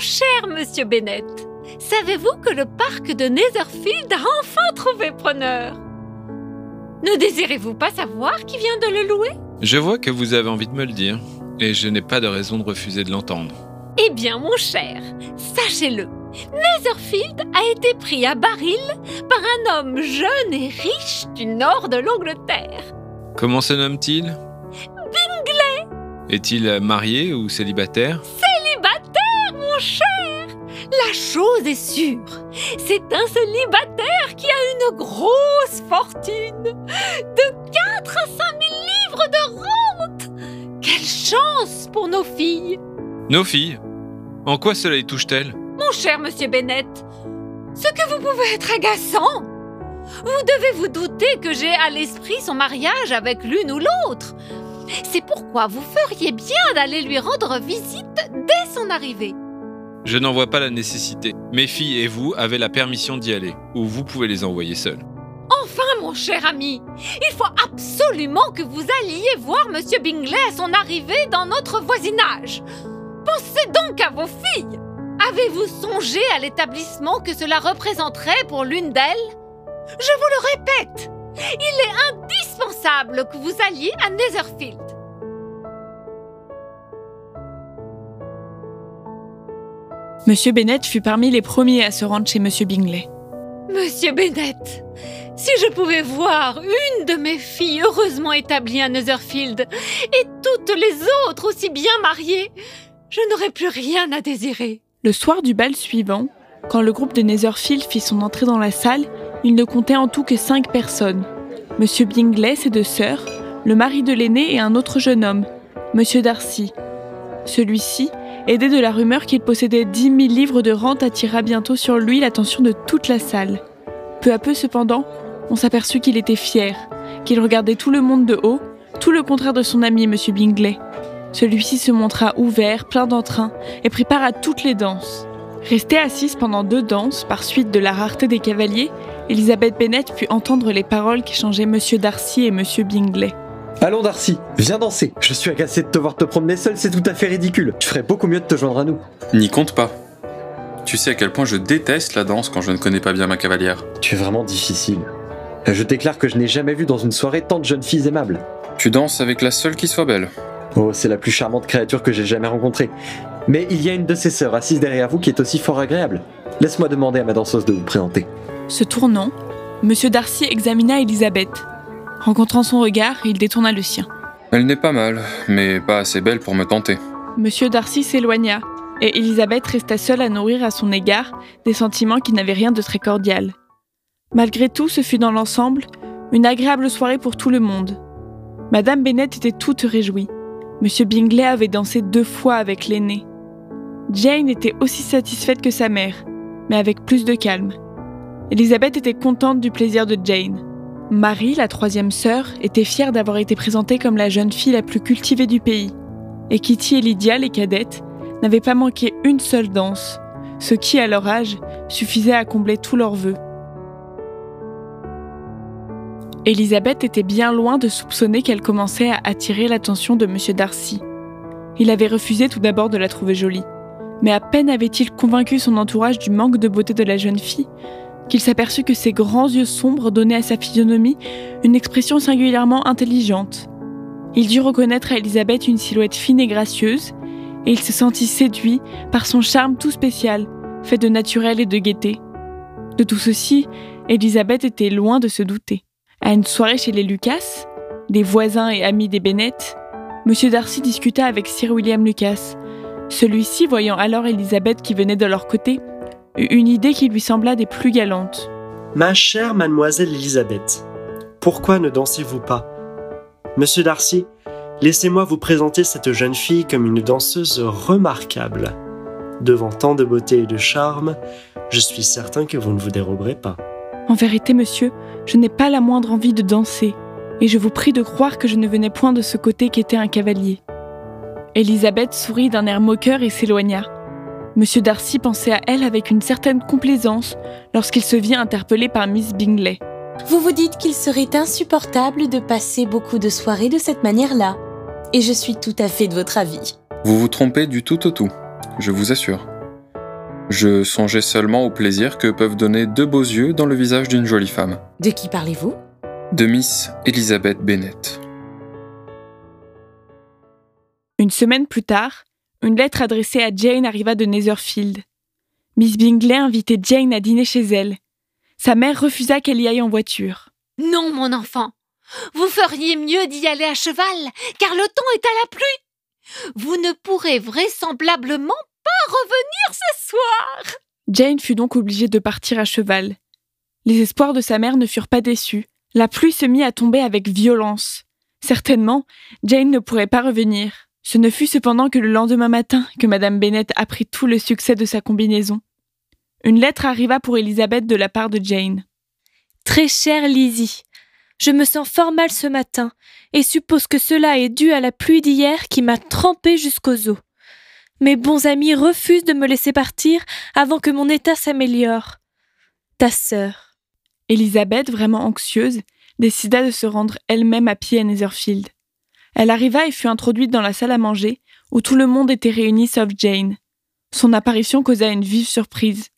cher monsieur Bennett, savez-vous que le parc de Netherfield a enfin trouvé preneur? Ne désirez-vous pas savoir qui vient de le louer? Je vois que vous avez envie de me le dire, et je n'ai pas de raison de refuser de l'entendre. Eh bien, mon cher, sachez-le, Netherfield a été pris à baril par un homme jeune et riche du nord de l'Angleterre. Comment se nomme-t-il? Bingley. Est-il marié ou célibataire? Cher. La chose est sûre, c'est un célibataire qui a une grosse fortune. De 4 à 5 000 livres de rente. Quelle chance pour nos filles. Nos filles En quoi cela les touche-t-elle? Mon cher monsieur Bennett, ce que vous pouvez être agaçant. Vous devez vous douter que j'ai à l'esprit son mariage avec l'une ou l'autre. C'est pourquoi vous feriez bien d'aller lui rendre visite dès son arrivée. Je n'en vois pas la nécessité. Mes filles et vous avez la permission d'y aller, ou vous pouvez les envoyer seules. Enfin, mon cher ami, il faut absolument que vous alliez voir monsieur Bingley à son arrivée dans notre voisinage. Pensez donc à vos filles. Avez-vous songé à l'établissement que cela représenterait pour l'une d'elles? Je vous le répète, il est indispensable que vous alliez à Netherfield. Monsieur Bennett fut parmi les premiers à se rendre chez Monsieur Bingley. Monsieur Bennett, si je pouvais voir une de mes filles heureusement établie à Netherfield et toutes les autres aussi bien mariées, je n'aurais plus rien à désirer. Le soir du bal suivant, quand le groupe de Netherfield fit son entrée dans la salle, il ne comptait en tout que cinq personnes. Monsieur Bingley, ses deux sœurs, le mari de l'aîné et un autre jeune homme, Monsieur Darcy. Celui-ci, aidé de la rumeur qu'il possédait dix mille livres de rente, attira bientôt sur lui l'attention de toute la salle. Peu à peu cependant, on s'aperçut qu'il était fier, qu'il regardait tout le monde de haut, tout le contraire de son ami Monsieur Bingley. Celui-ci se montra ouvert, plein d'entrain, et prit part à toutes les danses. Restée assise pendant deux danses, par suite de la rareté des cavaliers, Elisabeth Bennet put entendre les paroles qu'échangeaient Monsieur Darcy et Monsieur Bingley. Allons Darcy, viens danser. Je suis agacé de te voir te promener seul, c'est tout à fait ridicule. Tu ferais beaucoup mieux de te joindre à nous. N'y compte pas. Tu sais à quel point je déteste la danse quand je ne connais pas bien ma cavalière. Tu es vraiment difficile. Je déclare que je n'ai jamais vu dans une soirée tant de jeunes filles aimables. Tu danses avec la seule qui soit belle. Oh, c'est la plus charmante créature que j'ai jamais rencontrée. Mais il y a une de ses sœurs assise derrière vous qui est aussi fort agréable. Laisse-moi demander à ma danseuse de vous présenter. Se tournant, Monsieur Darcy examina Elisabeth. Rencontrant son regard, il détourna le sien. Elle n'est pas mal, mais pas assez belle pour me tenter. Monsieur Darcy s'éloigna, et Elisabeth resta seule à nourrir à son égard des sentiments qui n'avaient rien de très cordial. Malgré tout, ce fut dans l'ensemble une agréable soirée pour tout le monde. Madame Bennet était toute réjouie. Monsieur Bingley avait dansé deux fois avec l'aîné. Jane était aussi satisfaite que sa mère, mais avec plus de calme. Elisabeth était contente du plaisir de Jane. Marie, la troisième sœur, était fière d'avoir été présentée comme la jeune fille la plus cultivée du pays. Et Kitty et Lydia, les cadettes, n'avaient pas manqué une seule danse, ce qui, à leur âge, suffisait à combler tous leurs vœux. Elisabeth était bien loin de soupçonner qu'elle commençait à attirer l'attention de M. Darcy. Il avait refusé tout d'abord de la trouver jolie, mais à peine avait-il convaincu son entourage du manque de beauté de la jeune fille qu'il s'aperçut que ses grands yeux sombres donnaient à sa physionomie une expression singulièrement intelligente. Il dut reconnaître à Elisabeth une silhouette fine et gracieuse, et il se sentit séduit par son charme tout spécial, fait de naturel et de gaieté. De tout ceci, Elisabeth était loin de se douter. À une soirée chez les Lucas, les voisins et amis des Bennett, M. Darcy discuta avec Sir William Lucas. Celui-ci, voyant alors Elisabeth qui venait de leur côté, une idée qui lui sembla des plus galantes. Ma chère mademoiselle Elisabeth, pourquoi ne dansez-vous pas? Monsieur Darcy, laissez-moi vous présenter cette jeune fille comme une danseuse remarquable. Devant tant de beauté et de charme, je suis certain que vous ne vous déroberez pas. En vérité, monsieur, je n'ai pas la moindre envie de danser, et je vous prie de croire que je ne venais point de ce côté qu'était un cavalier. Elisabeth sourit d'un air moqueur et s'éloigna. Monsieur Darcy pensait à elle avec une certaine complaisance lorsqu'il se vit interpellé par Miss Bingley. Vous vous dites qu'il serait insupportable de passer beaucoup de soirées de cette manière-là. Et je suis tout à fait de votre avis. Vous vous trompez du tout au tout, je vous assure. Je songeais seulement au plaisir que peuvent donner deux beaux yeux dans le visage d'une jolie femme. De qui parlez-vous? De Miss Elizabeth Bennet. Une semaine plus tard, une lettre adressée à Jane arriva de Netherfield. Miss Bingley invitait Jane à dîner chez elle. Sa mère refusa qu'elle y aille en voiture. Non, mon enfant. Vous feriez mieux d'y aller à cheval, car le temps est à la pluie. Vous ne pourrez vraisemblablement pas revenir ce soir. Jane fut donc obligée de partir à cheval. Les espoirs de sa mère ne furent pas déçus. La pluie se mit à tomber avec violence. Certainement, Jane ne pourrait pas revenir. Ce ne fut cependant que le lendemain matin que Madame Bennet apprit tout le succès de sa combinaison. Une lettre arriva pour Elisabeth de la part de Jane. Très chère Lizzie, je me sens fort mal ce matin et suppose que cela est dû à la pluie d'hier qui m'a trempée jusqu'aux os. Mes bons amis refusent de me laisser partir avant que mon état s'améliore. Ta sœur. Elisabeth, vraiment anxieuse, décida de se rendre elle-même à pied à Netherfield. Elle arriva et fut introduite dans la salle à manger, où tout le monde était réuni sauf Jane. Son apparition causa une vive surprise.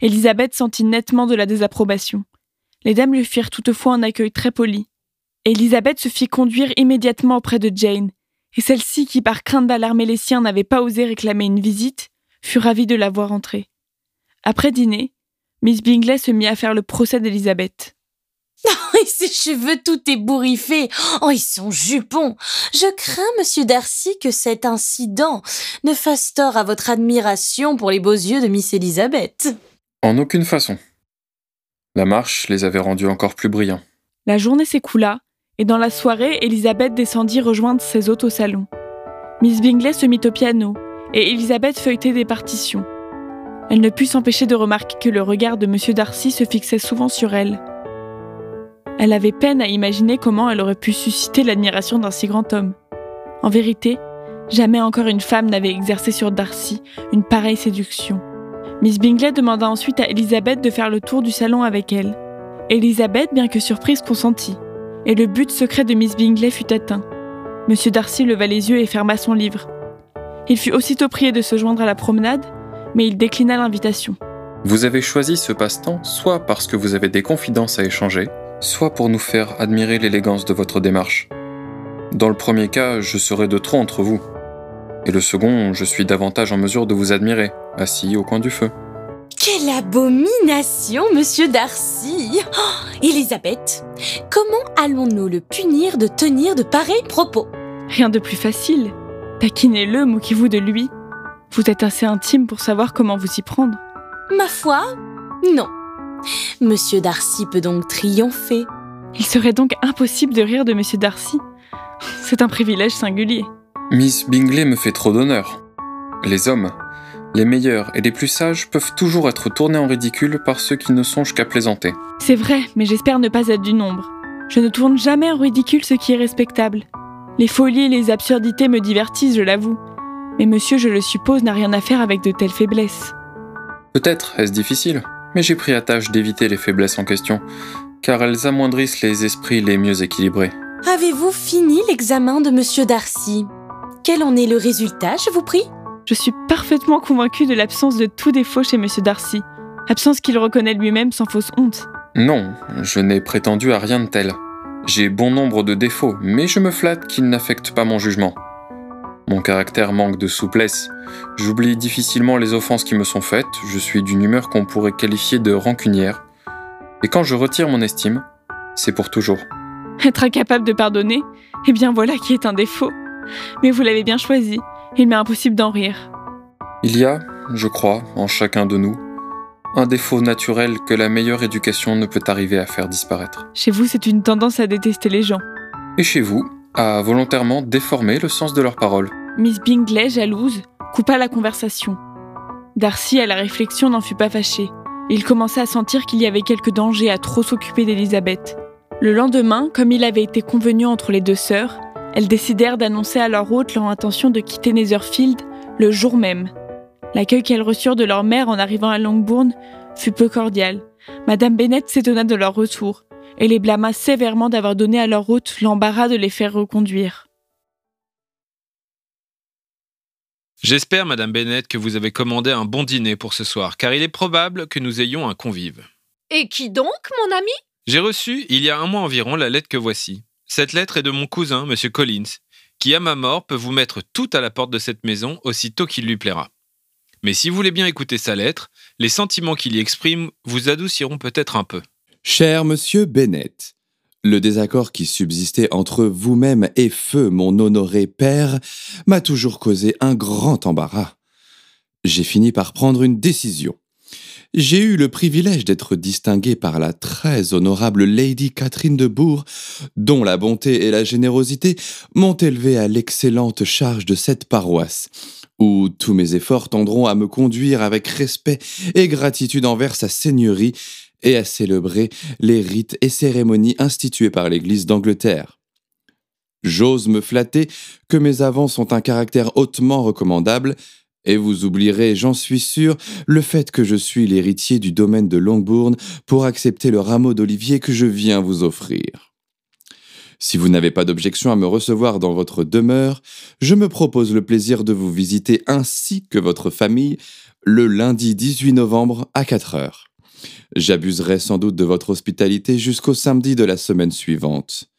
Elisabeth sentit nettement de la désapprobation. Les dames lui firent toutefois un accueil très poli. Elisabeth se fit conduire immédiatement auprès de Jane, et celle-ci, qui par crainte d'alarmer les siens n'avait pas osé réclamer une visite, fut ravie de la voir entrer. Après dîner, Miss Bingley se mit à faire le procès d'Elisabeth. Oh, et ses cheveux tout ébouriffés. Oh, et son jupon. Je crains, monsieur Darcy, que cet incident ne fasse tort à votre admiration pour les beaux yeux de Miss Elizabeth. En aucune façon. La marche les avait rendus encore plus brillants. La journée s'écoula, et dans la soirée, Elisabeth descendit rejoindre ses hôtes au salon. Miss Bingley se mit au piano, et Elisabeth feuilletait des partitions. Elle ne put s'empêcher de remarquer que le regard de M. Darcy se fixait souvent sur elle. Elle avait peine à imaginer comment elle aurait pu susciter l'admiration d'un si grand homme. En vérité, jamais encore une femme n'avait exercé sur Darcy une pareille séduction. Miss Bingley demanda ensuite à Elisabeth de faire le tour du salon avec elle. Elisabeth, bien que surprise, consentit, et le but secret de Miss Bingley fut atteint. Monsieur Darcy leva les yeux et ferma son livre. Il fut aussitôt prié de se joindre à la promenade, mais il déclina l'invitation. Vous avez choisi ce passe-temps soit parce que vous avez des confidences à échanger, soit pour nous faire admirer l'élégance de votre démarche. Dans le premier cas, je serai de trop entre vous. Et le second, je suis davantage en mesure de vous admirer, assis au coin du feu. Quelle abomination, monsieur Darcy oh, Elisabeth, comment allons-nous le punir de tenir de pareils propos? Rien de plus facile. Taquinez-le, moquez-vous de lui. Vous êtes assez intime pour savoir comment vous y prendre. Ma foi, non. Monsieur Darcy peut donc triompher. Il serait donc impossible de rire de Monsieur Darcy. C'est un privilège singulier. Miss Bingley me fait trop d'honneur. Les hommes, les meilleurs et les plus sages peuvent toujours être tournés en ridicule par ceux qui ne songent qu'à plaisanter. C'est vrai, mais j'espère ne pas être du nombre. Je ne tourne jamais en ridicule ce qui est respectable. Les folies et les absurdités me divertissent, je l'avoue. Mais monsieur, je le suppose, n'a rien à faire avec de telles faiblesses. Peut-être est-ce difficile, mais j'ai pris à tâche d'éviter les faiblesses en question, car elles amoindrissent les esprits les mieux équilibrés. Avez-vous fini l'examen de monsieur Darcy? Quel en est le résultat, je vous prie? Je suis parfaitement convaincue de l'absence de tout défaut chez monsieur Darcy. Absence qu'il reconnaît lui-même sans fausse honte. Non, je n'ai prétendu à rien de tel. J'ai bon nombre de défauts, mais je me flatte qu'ils n'affectent pas mon jugement. Mon caractère manque de souplesse. J'oublie difficilement les offenses qui me sont faites, je suis d'une humeur qu'on pourrait qualifier de rancunière. Et quand je retire mon estime, c'est pour toujours. Être incapable de pardonner, eh bien voilà qui est un défaut. Mais vous l'avez bien choisi, il m'est impossible d'en rire. Il y a, je crois, en chacun de nous, un défaut naturel que la meilleure éducation ne peut arriver à faire disparaître. Chez vous, c'est une tendance à détester les gens. Et chez vous, à volontairement déformer le sens de leurs paroles. Miss Bingley, jalouse, coupa la conversation. Darcy, à la réflexion, n'en fut pas fâché. Il commença à sentir qu'il y avait quelque danger à trop s'occuper d'Elisabeth. Le lendemain, comme il avait été convenu entre les deux sœurs, elles décidèrent d'annoncer à leur hôte leur intention de quitter Netherfield le jour même. L'accueil qu'elles reçurent de leur mère en arrivant à Longbourn fut peu cordial. Madame Bennet s'étonna de leur retour et les blâma sévèrement d'avoir donné à leur hôte l'embarras de les faire reconduire. J'espère, Madame Bennett, que vous avez commandé un bon dîner pour ce soir, car il est probable que nous ayons un convive. Et qui donc, mon ami? J'ai reçu, il y a un mois environ, la lettre que voici. Cette lettre est de mon cousin, Monsieur Collins, qui, à ma mort, peut vous mettre tout à la porte de cette maison aussitôt qu'il lui plaira. Mais si vous voulez bien écouter sa lettre, les sentiments qu'il y exprime vous adouciront peut-être un peu. Cher monsieur Bennett, le désaccord qui subsistait entre vous-même et feu mon honoré père m'a toujours causé un grand embarras. J'ai fini par prendre une décision. J'ai eu le privilège d'être distingué par la très honorable Lady Catherine de Bourg, dont la bonté et la générosité m'ont élevé à l'excellente charge de cette paroisse, où tous mes efforts tendront à me conduire avec respect et gratitude envers sa seigneurie et à célébrer les rites et cérémonies institués par l'Église d'Angleterre. J'ose me flatter que mes avances ont un caractère hautement recommandable, et vous oublierez, j'en suis sûr, le fait que je suis l'héritier du domaine de Longbourn pour accepter le rameau d'olivier que je viens vous offrir. Si vous n'avez pas d'objection à me recevoir dans votre demeure, je me propose le plaisir de vous visiter ainsi que votre famille le lundi 18 novembre à 4 heures. J'abuserai sans doute de votre hospitalité jusqu'au samedi de la semaine suivante.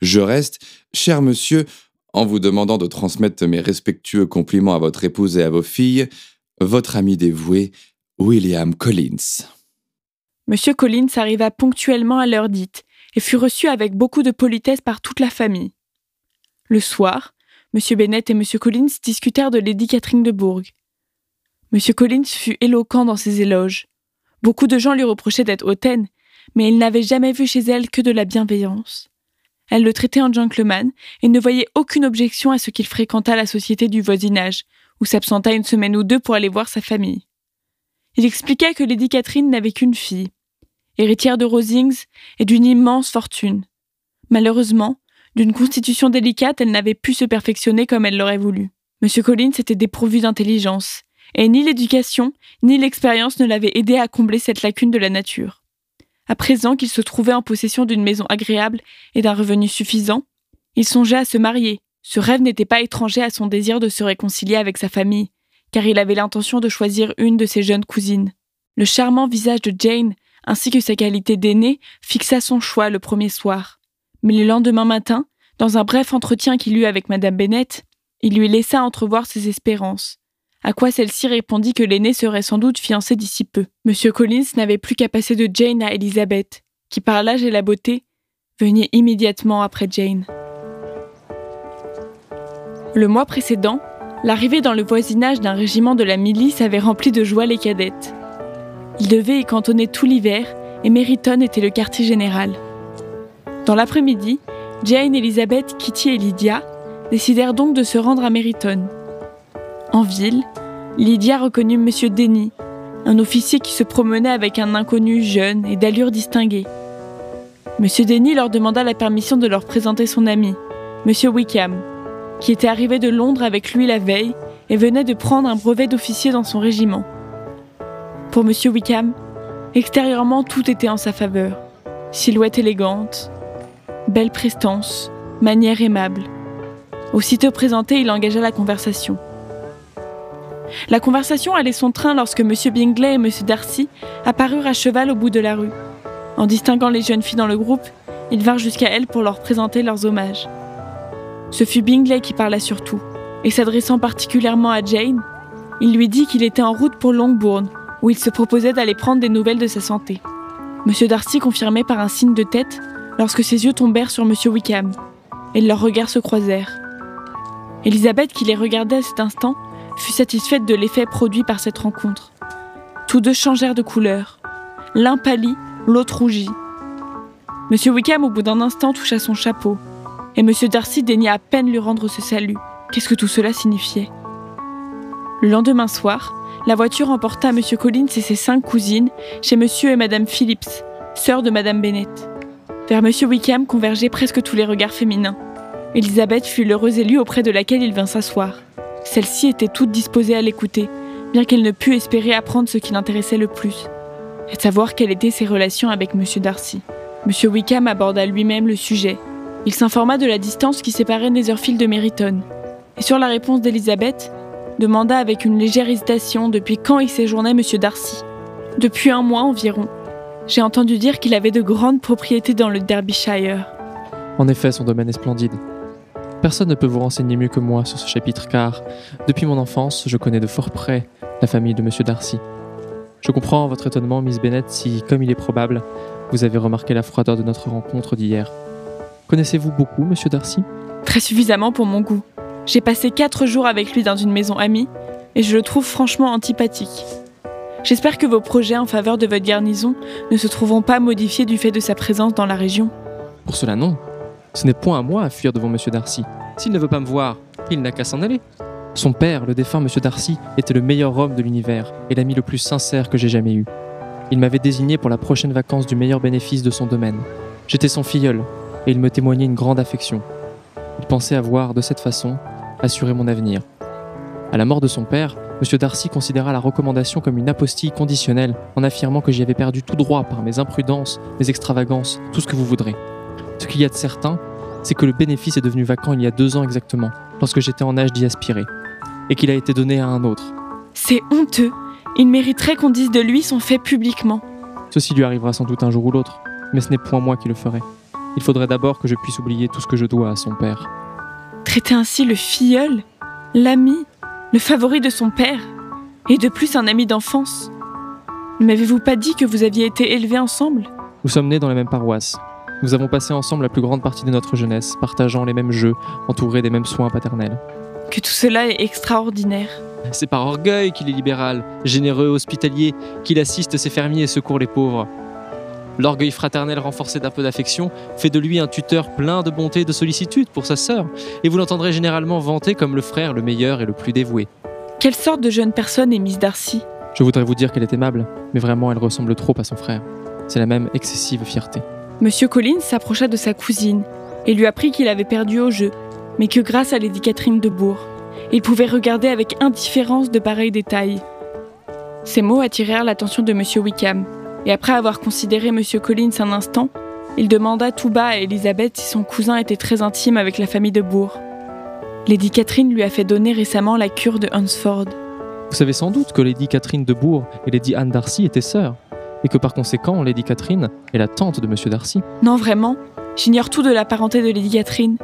Je reste, cher monsieur, en vous demandant de transmettre mes respectueux compliments à votre épouse et à vos filles, votre ami dévoué, William Collins. Monsieur Collins arriva ponctuellement à l'heure dite et fut reçu avec beaucoup de politesse par toute la famille. Le soir, Monsieur Bennett et Monsieur Collins discutèrent de Lady Catherine de Bourg. Monsieur Collins fut éloquent dans ses éloges. Beaucoup de gens lui reprochaient d'être hautaine, mais il n'avait jamais vu chez elle que de la bienveillance. Elle le traitait en gentleman et ne voyait aucune objection à ce qu'il fréquentât la société du voisinage, ou s'absenta une semaine ou deux pour aller voir sa famille. Il expliqua que Lady Catherine n'avait qu'une fille, héritière de Rosings et d'une immense fortune. Malheureusement, d'une constitution délicate, elle n'avait pu se perfectionner comme elle l'aurait voulu. M. Collins était dépourvu d'intelligence, et ni l'éducation ni l'expérience ne l'avaient aidé à combler cette lacune de la nature. À présent qu'il se trouvait en possession d'une maison agréable et d'un revenu suffisant, il songeait à se marier. Ce rêve n'était pas étranger à son désir de se réconcilier avec sa famille, car il avait l'intention de choisir une de ses jeunes cousines. Le charmant visage de Jane, ainsi que sa qualité d'aînée, fixa son choix le premier soir. Mais le lendemain matin, dans un bref entretien qu'il eut avec Madame Bennett, il lui laissa entrevoir ses espérances. À quoi celle-ci répondit que l'aîné serait sans doute fiancé d'ici peu. Monsieur Collins n'avait plus qu'à passer de Jane à Elizabeth, qui par l'âge et la beauté venait immédiatement après Jane. Le mois précédent, l'arrivée dans le voisinage d'un régiment de la milice avait rempli de joie les cadettes. Ils devaient y cantonner tout l'hiver et Meriton était le quartier général. Dans l'après-midi, Jane, Elizabeth, Kitty et Lydia décidèrent donc de se rendre à Meriton. En ville, Lydia reconnut M. Denny, un officier qui se promenait avec un inconnu jeune et d'allure distinguée. M. Denny leur demanda la permission de leur présenter son ami, M. Wickham, qui était arrivé de Londres avec lui la veille et venait de prendre un brevet d'officier dans son régiment. Pour M. Wickham, extérieurement tout était en sa faveur. Silhouette élégante, belle prestance, manière aimable. Aussitôt présenté, il engagea la conversation. La conversation allait son train lorsque M. Bingley et M. Darcy apparurent à cheval au bout de la rue. En distinguant les jeunes filles dans le groupe, ils vinrent jusqu'à elles pour leur présenter leurs hommages. Ce fut Bingley qui parla surtout, et s'adressant particulièrement à Jane, il lui dit qu'il était en route pour Longbourn, où il se proposait d'aller prendre des nouvelles de sa santé. M. Darcy confirmait par un signe de tête lorsque ses yeux tombèrent sur M. Wickham, et leurs regards se croisèrent. Elisabeth, qui les regardait à cet instant, fut satisfaite de l'effet produit par cette rencontre. Tous deux changèrent de couleur. L'un pâlit, l'autre rougit. Monsieur Wickham, au bout d'un instant, toucha son chapeau, et Monsieur Darcy daigna à peine lui rendre ce salut. Qu'est-ce que tout cela signifiait? Le lendemain soir, la voiture emporta Monsieur Collins et ses cinq cousines chez Monsieur et Madame Phillips, sœurs de Madame Bennett. Vers Monsieur Wickham convergeaient presque tous les regards féminins. Elisabeth fut l'heureuse élue auprès de laquelle il vint s'asseoir. Celle-ci était toute disposée à l'écouter, bien qu'elle ne pût espérer apprendre ce qui l'intéressait le plus, et savoir quelles étaient ses relations avec M. Darcy. M. Wickham aborda lui-même le sujet. Il s'informa de la distance qui séparait Netherfield de Meriton. Et sur la réponse d'Elisabeth, demanda avec une légère hésitation depuis quand il séjournait Monsieur Darcy. Depuis un mois environ. J'ai entendu dire qu'il avait de grandes propriétés dans le Derbyshire. En effet, son domaine est splendide. Personne ne peut vous renseigner mieux que moi sur ce chapitre car, depuis mon enfance, je connais de fort près la famille de Monsieur Darcy. Je comprends votre étonnement, Miss Bennet, si, comme il est probable, vous avez remarqué la froideur de notre rencontre d'hier. Connaissez-vous beaucoup Monsieur Darcy? Très suffisamment pour mon goût. J'ai passé quatre jours avec lui dans une maison amie et je le trouve franchement antipathique. J'espère que vos projets en faveur de votre garnison ne se trouveront pas modifiés du fait de sa présence dans la région. Pour cela, non. Ce n'est point à moi à fuir devant Monsieur Darcy. S'il ne veut pas me voir, il n'a qu'à s'en aller. Son père, le défunt Monsieur Darcy, était le meilleur homme de l'univers et l'ami le plus sincère que j'ai jamais eu. Il m'avait désigné pour la prochaine vacance du meilleur bénéfice de son domaine. J'étais son filleul et il me témoignait une grande affection. Il pensait avoir, de cette façon, assuré mon avenir. À la mort de son père, Monsieur Darcy considéra la recommandation comme une apostille conditionnelle en affirmant que j'y avais perdu tout droit par mes imprudences, mes extravagances, tout ce que vous voudrez. Ce qu'il y a de certain, c'est que le bénéfice est devenu vacant il y a deux ans exactement, lorsque j'étais en âge d'y aspirer, et qu'il a été donné à un autre. C'est honteux. Il mériterait qu'on dise de lui son fait publiquement. Ceci lui arrivera sans doute un jour ou l'autre, mais ce n'est point moi qui le ferai. Il faudrait d'abord que je puisse oublier tout ce que je dois à son père. Traiter ainsi le filleul, l'ami, le favori de son père, et de plus un ami d'enfance. Ne m'avez-vous pas dit que vous aviez été élevés ensemble? Nous sommes nés dans la même paroisse. Nous avons passé ensemble la plus grande partie de notre jeunesse, partageant les mêmes jeux, entourés des mêmes soins paternels. Que tout cela est extraordinaire. C'est par orgueil qu'il est libéral, généreux, hospitalier, qu'il assiste ses fermiers et secourt les pauvres. L'orgueil fraternel renforcé d'un peu d'affection fait de lui un tuteur plein de bonté et de sollicitude pour sa sœur, et vous l'entendrez généralement vanter comme le frère le meilleur et le plus dévoué. Quelle sorte de jeune personne est Miss Darcy? Je voudrais vous dire qu'elle est aimable, mais vraiment elle ressemble trop à son frère. C'est la même excessive fierté. Monsieur Collins s'approcha de sa cousine et lui apprit qu'il avait perdu au jeu, mais que grâce à Lady Catherine de Bourg, il pouvait regarder avec indifférence de pareils détails. Ces mots attirèrent l'attention de Monsieur Wickham, et après avoir considéré Monsieur Collins un instant, il demanda tout bas à Elisabeth si son cousin était très intime avec la famille de Bourg. Lady Catherine lui a fait donner récemment la cure de Hunsford. Vous savez sans doute que Lady Catherine de Bourg et Lady Anne Darcy étaient sœurs, et que par conséquent Lady Catherine est la tante de Monsieur Darcy. Non, vraiment, j'ignore tout de la parenté de Lady Catherine.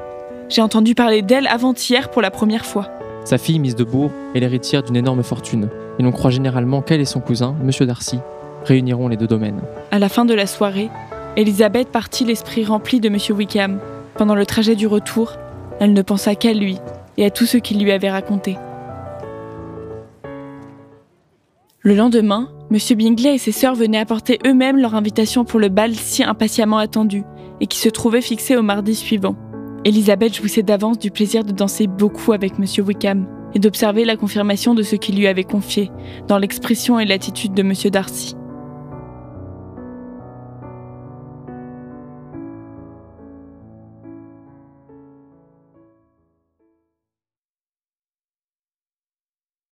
J'ai entendu parler d'elle avant-hier pour la première fois. Sa fille, Miss de Bourg, est l'héritière d'une énorme fortune, et l'on croit généralement qu'elle et son cousin, Monsieur Darcy, réuniront les deux domaines. À la fin de la soirée, Elisabeth partit l'esprit rempli de Monsieur Wickham. Pendant le trajet du retour, elle ne pensa qu'à lui et à tout ce qu'il lui avait raconté. Le lendemain, Monsieur Bingley et ses sœurs venaient apporter eux-mêmes leur invitation pour le bal si impatiemment attendu et qui se trouvait fixé au mardi suivant. Elisabeth jouissait d'avance du plaisir de danser beaucoup avec Monsieur Wickham et d'observer la confirmation de ce qu'il lui avait confié dans l'expression et l'attitude de Monsieur Darcy.